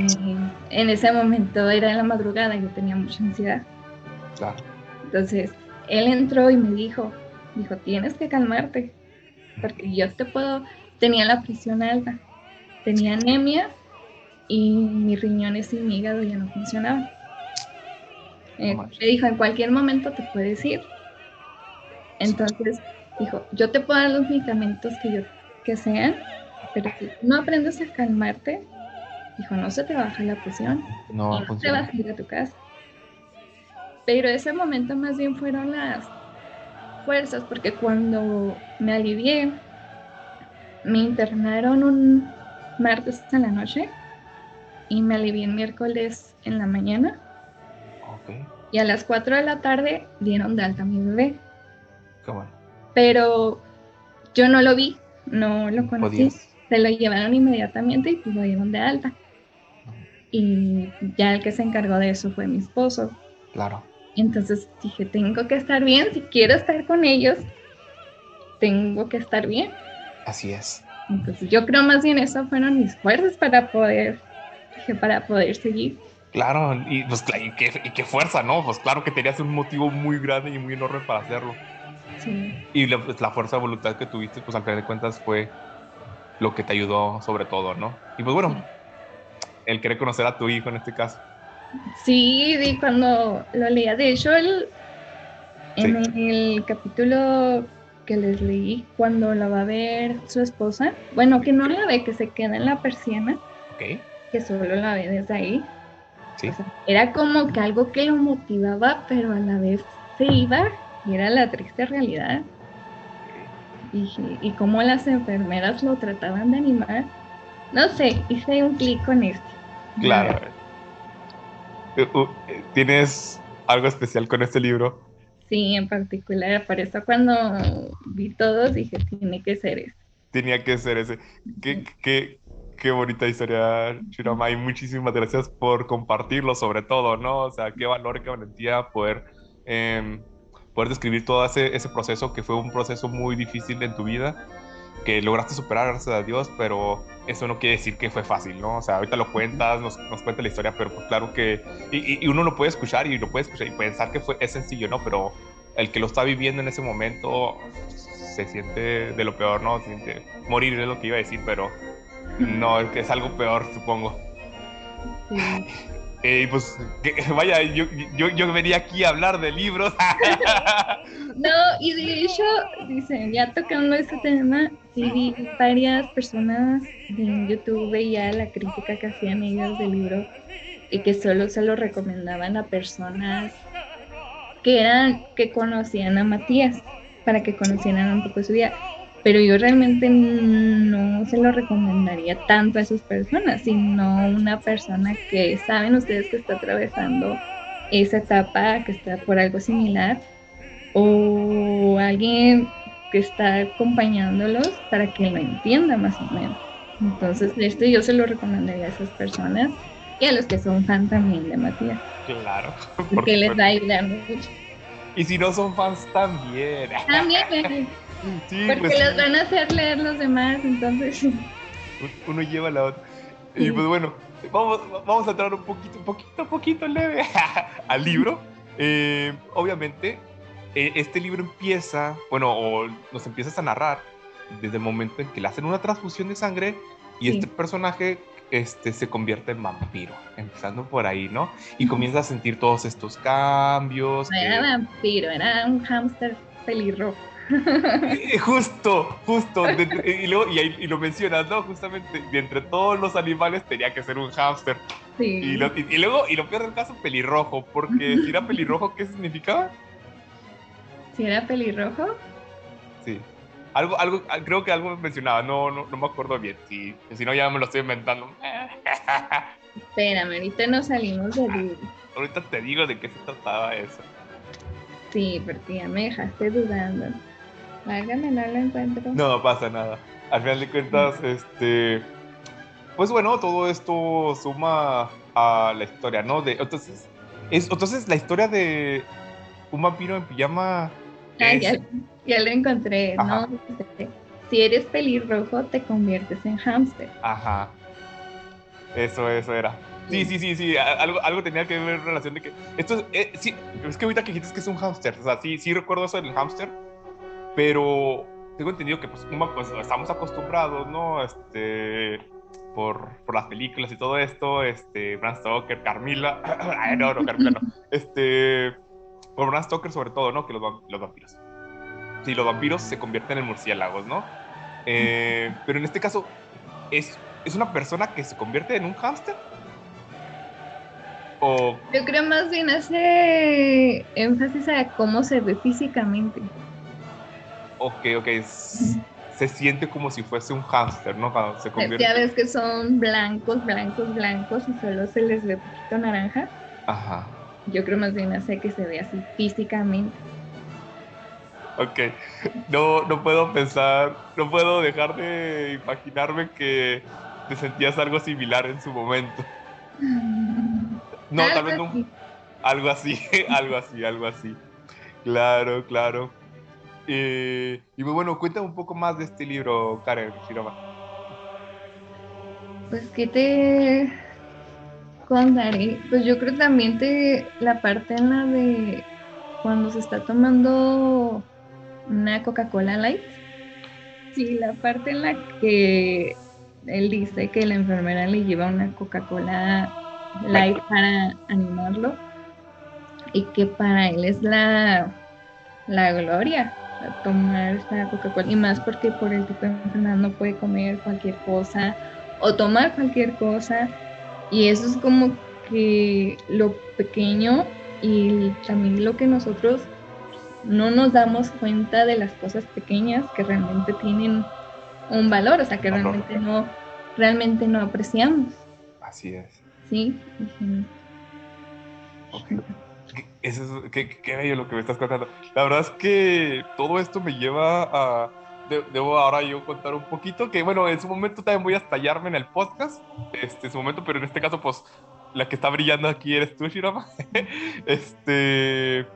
en ese momento era en la madrugada yo tenía mucha ansiedad. Claro. Entonces, él entró y me dijo, dijo, tienes que calmarte, porque yo te puedo, tenía la presión alta, tenía anemia y mis riñones y mi hígado ya no funcionaban. Eh, No me dijo, en cualquier momento te puedes ir. Entonces, dijo, yo te puedo dar los medicamentos que yo que sean, pero si no aprendes a calmarte, dijo, no se te baja la presión No, no te funciona. vas a ir a tu casa. Pero ese momento más bien fueron las fuerzas, porque cuando me alivié, me internaron un martes en la noche y me alivié el miércoles en la mañana y a las 4 de la tarde dieron de alta a mi bebé. qué bueno. Pero yo no lo vi, no lo conocí. Podías. Se lo llevaron inmediatamente y pues lo dieron de alta. Y ya el que se encargó de eso fue mi esposo. Claro. Entonces dije, tengo que estar bien, si quiero estar con ellos, tengo que estar bien. Así es. Entonces yo creo más bien eso fueron mis fuerzas para poder, dije, para poder seguir. Claro, y pues y qué, y qué fuerza, ¿no? Pues claro que tenías un motivo muy grande y muy enorme para hacerlo. Sí, Y la, pues, la fuerza de voluntad que tuviste, pues al final de cuentas fue lo que te ayudó sobre todo, ¿no? Y pues bueno, el querer conocer a tu hijo en este caso. sí, y cuando lo leía, de hecho, el, en el capítulo que les leí, cuando la va a ver su esposa, bueno, que no la ve, que se queda en la persiana, Ok, que solo la ve desde ahí, sí. O sea, era como que algo que lo motivaba, pero a la vez se iba y era la triste realidad. Y, y cómo las enfermeras lo trataban de animar. No sé, hice un clic con esto. Claro. Eh, eh, ¿Tienes algo especial con este libro? Sí, en particular, por eso cuando vi todos dije, tiene que ser este. Tenía que ser ese. Qué, qué, qué bonita historia, Shirama. Y muchísimas gracias por compartirlo, sobre todo, ¿no? O sea, qué valor, qué valentía poder, em, poder describir todo ese, ese proceso, que fue un proceso muy difícil en tu vida, que lograste superar, gracias a Dios, pero eso no quiere decir que fue fácil, ¿no? O sea, ahorita lo cuentas, nos, nos cuenta la historia, pero pues claro que. Y, y- uno lo puede escuchar y lo puede escuchar y pensar que fue, es sencillo, ¿no? Pero el que lo está viviendo en ese momento se siente de lo peor, ¿no? Se siente morir es lo que iba a decir, pero no, es algo peor, supongo. Sí. Eh, pues, que- vaya, yo, yo, yo venía aquí a hablar de libros. No, y de hecho, dicen, ya tocando ese tema, sí vi varias personas en YouTube, veía la crítica que hacían ellos del libro y que solo se lo recomendaban a personas que eran, que conocían a Matías, para que conocieran un poco su vida. Pero yo realmente no se lo recomendaría tanto a esas personas, sino una persona que saben ustedes que está atravesando esa etapa, que está por algo similar, o alguien que está acompañándolos para que lo entienda más o menos. Entonces, esto yo se lo recomendaría a esas personas y a los que son fan también de Matías. Claro. Porque les va a ayudar mucho. Y si no son fans, también. También. Sí, porque pues, los van a hacer leer los demás, entonces. Uno lleva a la otra. Y pues bueno, vamos, vamos a entrar un poquito, un poquito, un poquito leve al libro. Eh, obviamente, eh, este libro empieza, bueno, o nos empiezas a narrar desde el momento en que le hacen una transfusión de sangre y Sí. este personaje este, se convierte en vampiro, empezando por ahí, ¿no? Y comienza a sentir todos estos cambios. No que- era vampiro, era un hámster pelirrojo. Eh, Justo, justo. de- de- y, luego, y, y lo mencionas, ¿no? Justamente, de entre todos los animales tenía que ser un hámster. Sí. Y, lo- y- y luego, y lo peor del caso, pelirrojo. Porque si era pelirrojo, ¿qué significaba? Si era pelirrojo, Sí. Algo, algo, ah, creo que algo mencionaba, no, no, no me acuerdo bien. Si, si no, ya me lo estoy inventando. espérame, ahorita nos salimos de duda. Ahorita te digo de qué se trataba eso. Sí, porque ya me dejaste dudando. Válgame, no lo encuentro. No pasa nada. Al final de cuentas, este. Pues bueno, todo esto suma a la historia, ¿no? De, entonces, es, entonces, la historia de un vampiro en pijama. Ah, es- ya, ya lo encontré, Ajá. ¿no? Si eres pelirrojo, te conviertes en hámster. Ajá. Eso, eso era. Sí, sí, sí, sí. Algo, algo tenía que ver en relación de que. Esto es. eh, sí, es que ahorita que dijiste que es un hámster. O sea, sí, sí recuerdo eso del hámster. Pero tengo entendido que pues, una- pues, estamos acostumbrados, ¿no? Este. Por, por las películas y todo esto. Este. Bram Stoker, Carmila. Ay, no, no, Carmila no. Este. Por Bram Stoker, sobre todo, ¿no? Que los, los vampiros. Sí, los vampiros se convierten en murciélagos, ¿no? Eh, pero en este caso, ¿es, ¿es una persona que se convierte en un hámster? O, Yo creo más bien hace énfasis a cómo se ve físicamente. Ok, ok, se siente como si fuese un hámster, ¿no? Cuando se convierte. Ya ves que son blancos, blancos, blancos y solo se les ve poquito naranja. Ajá, Yo creo más bien hace que se ve así físicamente. ok. No, no puedo pensar, no puedo dejar de imaginarme que te sentías algo similar en su momento. No, tal vez no. Algo así, algo así, algo así. Claro, claro. Eh, y muy bueno, cuéntame un poco más de este libro, Karen Shiroma. Pues, ¿qué te contaré? Pues yo creo también te, la parte en la de cuando se está tomando una Coca-Cola Light. Sí, la parte en la que él dice que la enfermera le lleva una Coca-Cola Light para animarlo y que para él es la, la gloria tomar esta Coca-Cola y más porque por el tipo de enfermedad no puede comer cualquier cosa o tomar cualquier cosa y eso es como que lo pequeño y también lo que nosotros no nos damos cuenta de las cosas pequeñas que realmente tienen un valor, o sea que realmente no realmente no apreciamos, Así es. ¿sí? Ujú. Eso es, qué, qué bello lo que me estás contando. La verdad es que todo esto me lleva a... de- debo ahora yo contar un poquito, que bueno, en su momento también voy a estallarme en el podcast, este, en su momento, pero en este caso, pues, la que está brillando aquí eres tú, Shirama. este,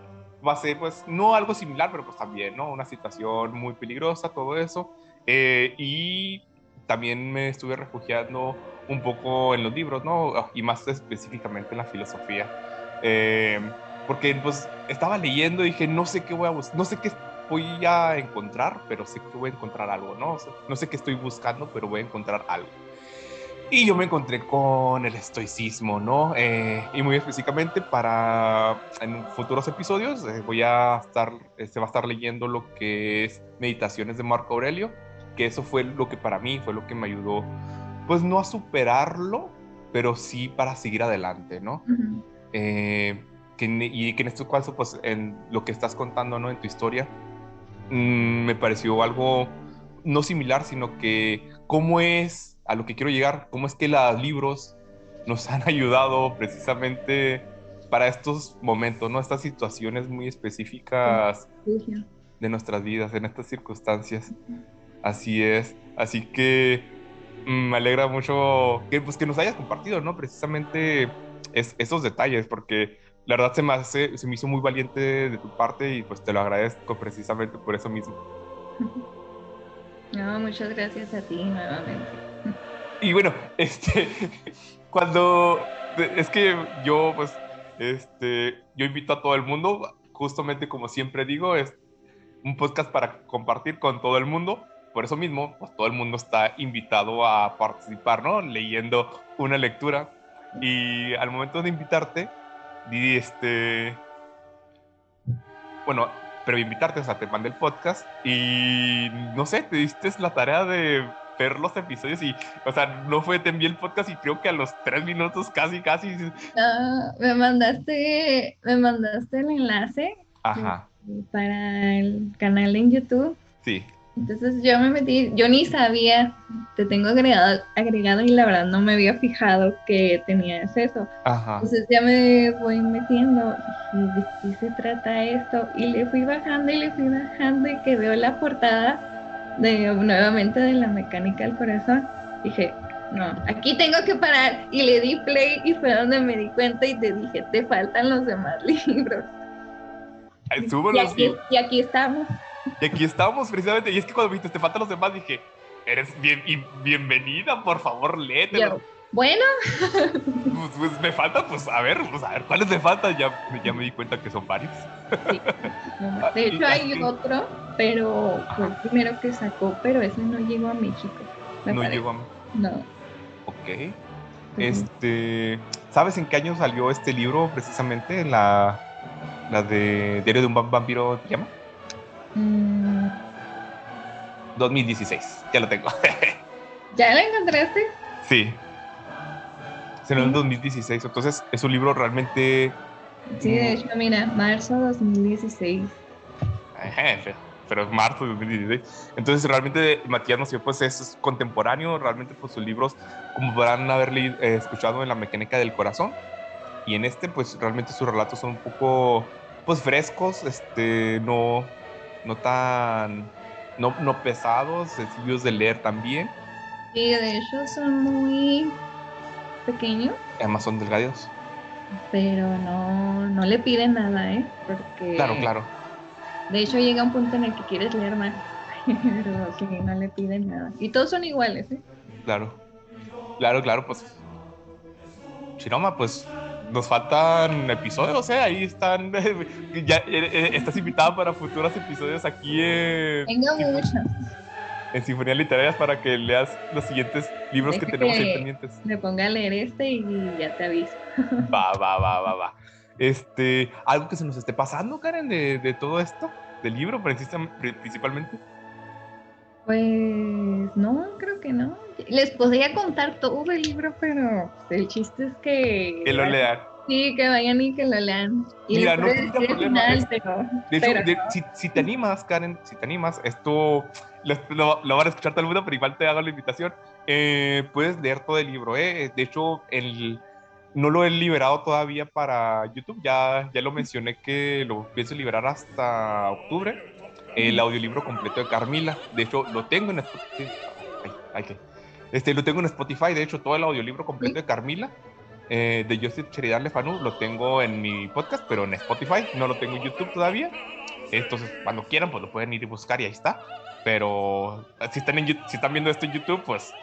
va a ser, pues, no algo similar, pero pues también, ¿no? Una situación muy peligrosa, todo eso. Eh, y también me estuve refugiando un poco en los libros, ¿no? Y más específicamente en la filosofía. Eh, porque pues estaba leyendo y dije, no sé qué voy a buscar, no sé qué voy a encontrar, pero sé que voy a encontrar algo, ¿no? O sea, no sé qué estoy buscando, pero voy a encontrar algo. Y yo me encontré con el estoicismo, ¿no? Eh, y muy específicamente para en futuros episodios eh, voy a estar, se va a estar leyendo lo que es Meditaciones de Marco Aurelio, que eso fue lo que para mí fue lo que me ayudó, pues no a superarlo, pero sí para seguir adelante, ¿no? Ujú. Eh, que, y que en este caso, pues en lo que estás contando, ¿no? En tu historia, mm, me pareció algo no similar, sino que cómo es a lo que quiero llegar, cómo es que los libros nos han ayudado precisamente para estos momentos, ¿no? Estas situaciones muy específicas de nuestras vidas, en estas circunstancias. Así es. Así que mm, me alegra mucho que, pues, que nos hayas compartido, ¿no? Precisamente es, esos detalles, porque la verdad se me, hace, se me hizo muy valiente de tu parte y pues te lo agradezco precisamente por eso mismo. No, muchas gracias a ti nuevamente. Y bueno, este, cuando, es que yo pues, este, yo invito a todo el mundo, justamente como siempre digo, es un podcast para compartir con todo el mundo. Por eso mismo, pues todo el mundo está invitado a participar, ¿no? Leyendo una lectura. Y al momento de invitarte, di este. Bueno, pero invitarte, o sea, te mandé el podcast y no sé, te diste la tarea de ver los episodios y, o sea, no fue, te envié el podcast y creo que a los tres minutos casi, casi. Ah, me mandaste, me mandaste el enlace. Ajá. Para el canal en YouTube. Sí. Entonces yo me metí, yo ni sabía, te tengo agregado, agregado y la verdad no me había fijado que tenías eso. Ajá. Entonces ya me voy metiendo, ¿de qué se trata esto? Y le fui bajando y le fui bajando y que veo la portada de nuevamente de la mecánica del corazón. Dije, no, aquí tengo que parar. Y le di play y fue donde me di cuenta y te dije, te faltan los demás libros. y, aquí, y aquí estamos. Y aquí estamos precisamente. Y es que cuando viste, te faltan los demás, dije, eres bien, y bienvenida, por favor, léetelo. Bueno. Pues, pues, me falta, pues a ver, pues a ver, ¿cuáles me faltan? Ya, ya me di cuenta que son varios. Sí. De hecho hay otro, pero fue el primero que sacó, pero ese no llegó a México. No llegó a México. No. Ok. Este, ¿sabes en qué año salió este libro precisamente? La, la de Diario de un vampiro, ¿te llama? 2016, mm. ya lo tengo. ¿Ya lo encontraste? Sí. Se en 2016, entonces es un libro realmente... Sí, de hecho, mira, marzo 2016. pero es marzo de 2016. Entonces, realmente Matías Nocio, pues es contemporáneo, realmente pues sus libros, como podrán haber eh, escuchado en La Mecánica del Corazón, y en este, pues realmente sus relatos son un poco, pues frescos, este, no, no tan, no, no pesados, sencillos de leer también. Sí, de hecho son muy pequeños. Además son delgados. Pero no, no le piden nada, ¿eh? Porque... Claro, claro. De hecho llega un punto en el que quieres leer más, pero sí, no le piden nada. Y todos son iguales, ¿eh? Claro. Claro, claro, pues... Chiroma, pues nos faltan episodios, ¿eh? Ahí están. Ya, eh, eh, estás invitada para futuros episodios aquí en. Tengo muchos. En Sinfonías Literarias para que leas los siguientes libros que tenemos ahí pendientes. Me ponga a leer este y ya te aviso. Va, va, va, va, va. Este, algo que se nos esté pasando, Karen, de, de todo esto, del libro principalmente. Pues no, creo que no. Les podría contar todo el libro, pero el chiste es que... Que lo lean. Sí, que vayan y que lo lean. Y Mira, no tendría problema. de hecho, si, te animas, Karen, si te animas, esto lo, lo, van a escuchar todo el mundo, pero igual te hago la invitación. Eh, puedes leer todo el libro, ¿eh? De hecho, el, no lo he liberado todavía para YouTube, ya, ya lo mencioné que lo pienso liberar hasta octubre el audiolibro completo de Carmila. De hecho, lo tengo en Spotify. Este, lo tengo en Spotify. De hecho, todo el audiolibro completo de Carmila eh, de Joseph Sheridan Lefanu lo tengo en mi podcast, pero en Spotify. No lo tengo en YouTube todavía. Entonces, cuando quieran, pues lo pueden ir y buscar y ahí está. Pero si están, en, si están viendo esto en YouTube, pues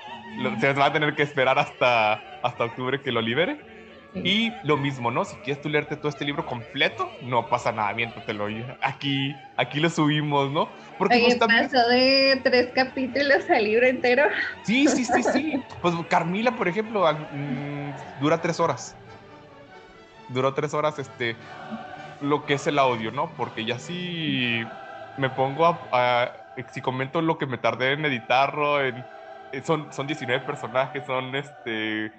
se va a tener que esperar hasta, hasta octubre que lo libere. Y lo mismo, ¿no? Si quieres tú leerte todo este libro completo, no pasa nada, lo Aquí, aquí lo subimos, ¿no? Porque Oye, pasó de tres capítulos al libro entero. Sí, sí, sí, sí. Pues Carmila, por ejemplo, mm, dura tres horas. Duró tres horas este, lo que es el audio, ¿no? Porque ya sí me pongo a, si comento lo que me tardé en editarlo, en, eh, son, son 19 personajes, son este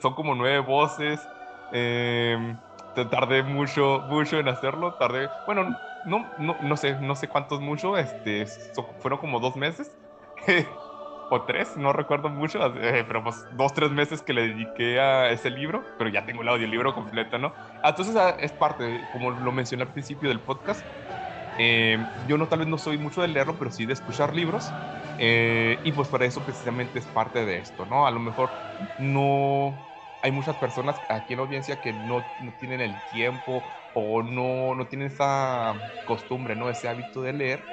son como nueve voces. Eh, tardé mucho, mucho en hacerlo. Tardé, bueno, no, no, no sé, no sé cuántos mucho, este, fueron como dos meses. o tres, no recuerdo mucho, eh, pero pues dos, tres meses que le dediqué a ese libro, pero ya tengo el audiolibro completo, ¿no? Ah, entonces ah, es parte, como lo mencioné al principio del podcast, eh, yo no tal vez no soy mucho de leerlo, pero sí de escuchar libros. Eh, y pues para eso precisamente es parte de esto, ¿no? A lo mejor no hay muchas personas aquí en la audiencia que no, no tienen el tiempo o no, no tienen esa costumbre, ¿no? Ese hábito de leer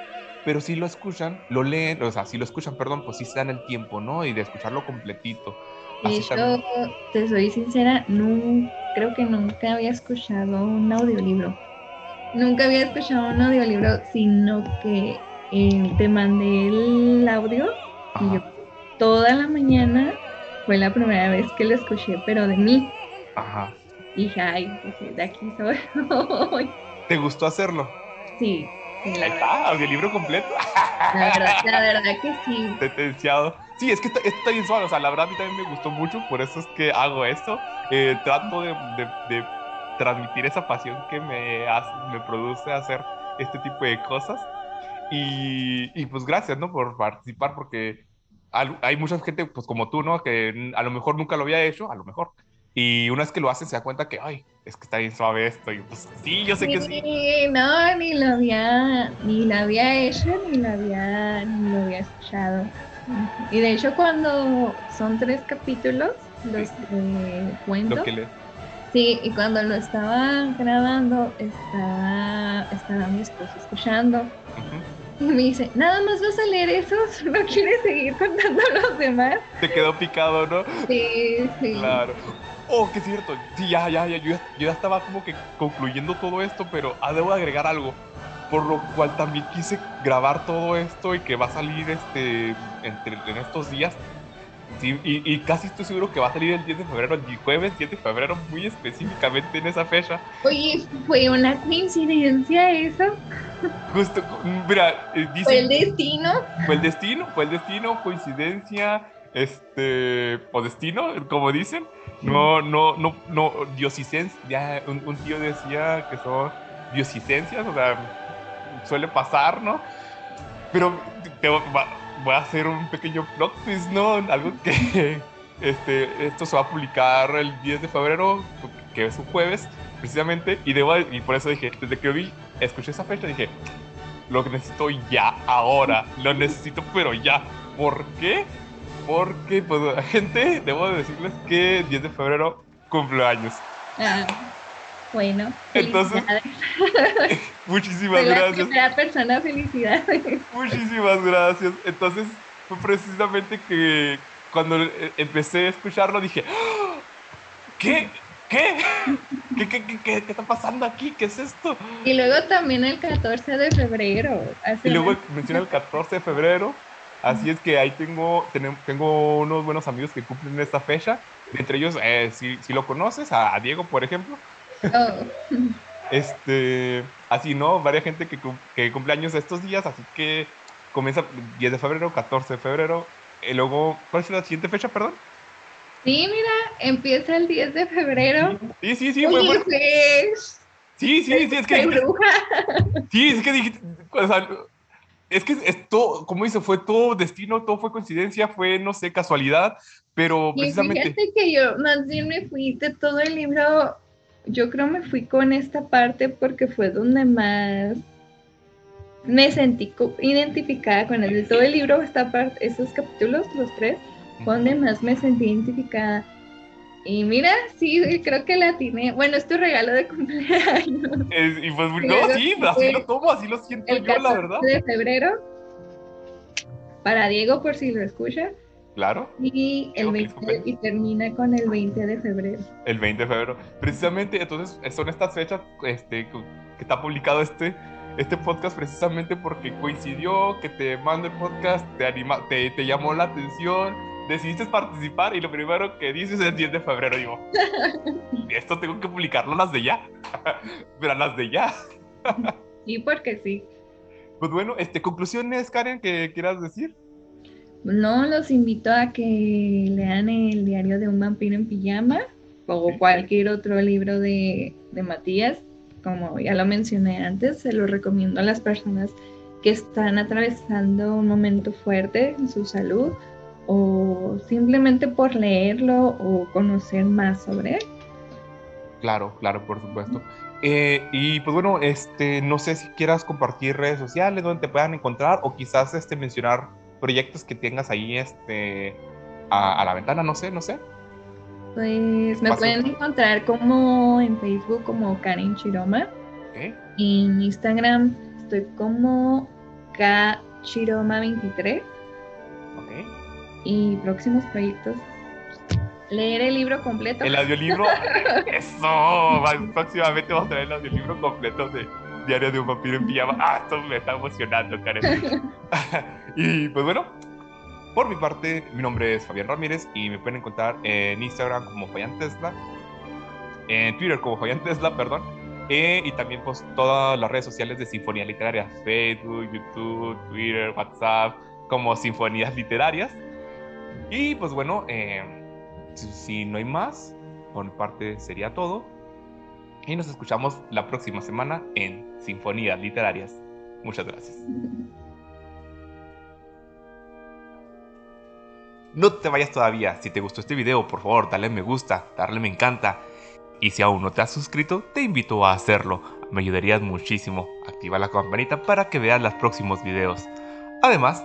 pero si lo escuchan, lo leen, o sea, si lo escuchan, perdón, pues sí se dan el tiempo, ¿no? Y de escucharlo completito. Yo, te soy sincera, no, creo que nunca había escuchado un audiolibro. Nunca había escuchado un audiolibro, sino que eh, te mandé el audio y yo toda la mañana fue la primera vez que lo escuché, pero de mí. Ajá. Y dije, ay, de aquí soy. ¿Te gustó hacerlo? Sí, Ahí está, audiolibro completo. La verdad, la verdad que sí. Sentenciado. Sí, es que está, está, bien suave. O sea, la verdad a mí también me gustó mucho, por eso es que hago esto. Eh, trato de, de, de, transmitir esa pasión que me, hace, me produce hacer este tipo de cosas. Y, y pues gracias, ¿no? Por participar, porque hay mucha gente, pues como tú, ¿no? Que a lo mejor nunca lo había hecho, a lo mejor. Y una vez que lo hacen se da cuenta que, ay, es que está bien suave esto. Y pues sí, yo sé que sí. No, ni lo había, ni lo había hecho, ni lo había, ni lo había escuchado. Y de hecho cuando son tres capítulos, los que cuento. Sí, y cuando lo estaba grabando, estaba, estaba mi esposo escuchando. Y me dice, nada más vas a leer eso, no quieres seguir contando los demás. Te quedó picado, ¿no? Sí, sí. Claro. Oh, qué cierto. Sí, ya, ya, ya. Yo, ya estaba como que concluyendo todo esto, pero ah, debo agregar algo. Por lo cual también quise grabar todo esto y que va a salir este entre, en estos días. Sí, y, y, casi estoy seguro que va a salir el 10 de febrero, el jueves 10 de febrero, muy específicamente en esa fecha. Oye, ¿fue una coincidencia eso? Justo, mira, eh, dice, ¿Fue el destino? Fue el destino, fue el destino, coincidencia, este, o destino, como dicen. No, no, no, no, diosicencia, ya un, tío decía que son diosicencias, o sea, suele pasar, ¿no? Pero te, voy a hacer un pequeño plot twist, ¿no? Algo que este, esto se va a publicar el 10 de febrero, que es un jueves, precisamente, y, debo, y por eso dije, desde que vi, escuché esa fecha, dije, lo que necesito ya, ahora, lo necesito, pero ya. ¿Por qué? porque, pues, gente, debo decirles que 10 de febrero cumpleaños. Ah, bueno. Entonces, muchísimas gracias. La persona, felicidades. Muchísimas gracias. Entonces, fue precisamente que cuando eh, empecé a escucharlo dije, ¡Ah! ¿qué? ¿Qué? ¿Qué, qué, qué, qué, está pasando aquí? ¿Qué es esto? Y luego también el 14 de febrero. y luego menciona el 14 de febrero. Así es que ahí tengo, tengo unos buenos amigos que cumplen esta fecha. Entre ellos, eh, si, si, lo conoces, a, Diego, por ejemplo. Oh. Este, así, ¿no? Varia gente que, que cumple años estos días, así que comienza 10 de febrero, 14 de febrero. Y luego, ¿cuál es la siguiente fecha, perdón? Sí, mira, empieza el 10 de febrero. Sí, sí, sí, muy bueno. Pues, sí, sí, sí, es que. Sí, es que dijiste. O sea, es que es todo, como dice, fue todo destino, todo fue coincidencia, fue, no sé, casualidad, pero precisamente... Y fíjate que yo más bien me fui de todo el libro, yo creo me fui con esta parte porque fue donde más me sentí identificada con el de todo el libro, esta parte, esos capítulos, los tres, fue donde más me sentí identificada y mira, sí, creo que la tiene. Bueno, es tu regalo de cumpleaños. y pues, no, sí, así lo tomo, así lo siento yo, la verdad. de febrero. Para Diego, por si lo escucha. Claro. Y, el 20, y termina con el 20 de febrero. El 20 de febrero. Precisamente, entonces, son estas fechas este, que está publicado este, este podcast precisamente porque coincidió que te mando el podcast, te, anima, te, te llamó la atención decidiste participar y lo primero que dices es el 10 de febrero. Digo, esto tengo que publicarlo las de ya. Pero las de ya. sí, porque sí. Pues bueno, este, conclusiones, Karen, que quieras decir. No, los invito a que lean el diario de un vampiro en pijama o cualquier otro libro de, de Matías. Como ya lo mencioné antes, se lo recomiendo a las personas que están atravesando un momento fuerte en su salud o simplemente por leerlo o conocer más sobre él. Claro, claro, por supuesto. Eh, y pues bueno, este, no sé si quieras compartir redes sociales donde te puedan encontrar o quizás este, mencionar proyectos que tengas ahí este, a, la ventana, no sé, no sé. Pues me pueden encontrar como en Facebook como Karen Chiroma. En Instagram estoy como kchiroma23. Y próximos proyectos leer el libro completo. El audiolibro, eso, próximamente vamos a ver el audiolibro completo de Diario de un vampiro en pijama. Ah, esto me está emocionando, Karen. y pues bueno, por mi parte, mi nombre es Fabián Ramírez y me pueden encontrar en Instagram como Fabián Tesla, en Twitter como Fabián Tesla, perdón, eh, y también pues todas las redes sociales de Sinfonía Literaria, Facebook, YouTube, Twitter, WhatsApp, como Sinfonías Literarias. Y pues bueno, eh, si, no hay más, por mi parte sería todo. Y nos escuchamos la próxima semana en Sinfonías Literarias. Muchas gracias. No te vayas todavía. Si te gustó este video, por favor, dale me gusta, darle me encanta. Y si aún no te has suscrito, te invito a hacerlo. Me ayudarías muchísimo. Activa la campanita para que veas los próximos videos. Además,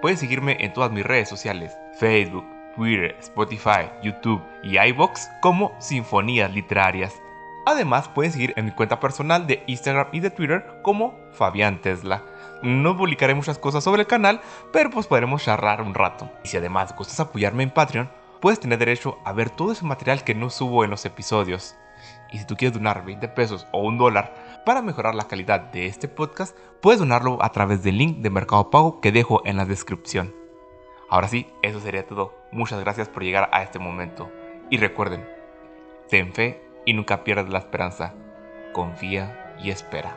puedes seguirme en todas mis redes sociales, Facebook, Twitter, Spotify, YouTube y iBox como Sinfonías Literarias. Además, pueden seguir en mi cuenta personal de Instagram y de Twitter como Fabián Tesla. No publicaré muchas cosas sobre el canal, pero pues podremos charlar un rato. Y si además gustas apoyarme en Patreon, puedes tener derecho a ver todo ese material que no subo en los episodios. Y si tú quieres donar 20 pesos o un dólar para mejorar la calidad de este podcast, puedes donarlo a través del link de Mercado Pago que dejo en la descripción. Ahora sí, eso sería todo. Muchas gracias por llegar a este momento. Y recuerden, ten fe y nunca pierdas la esperanza. Confía y espera.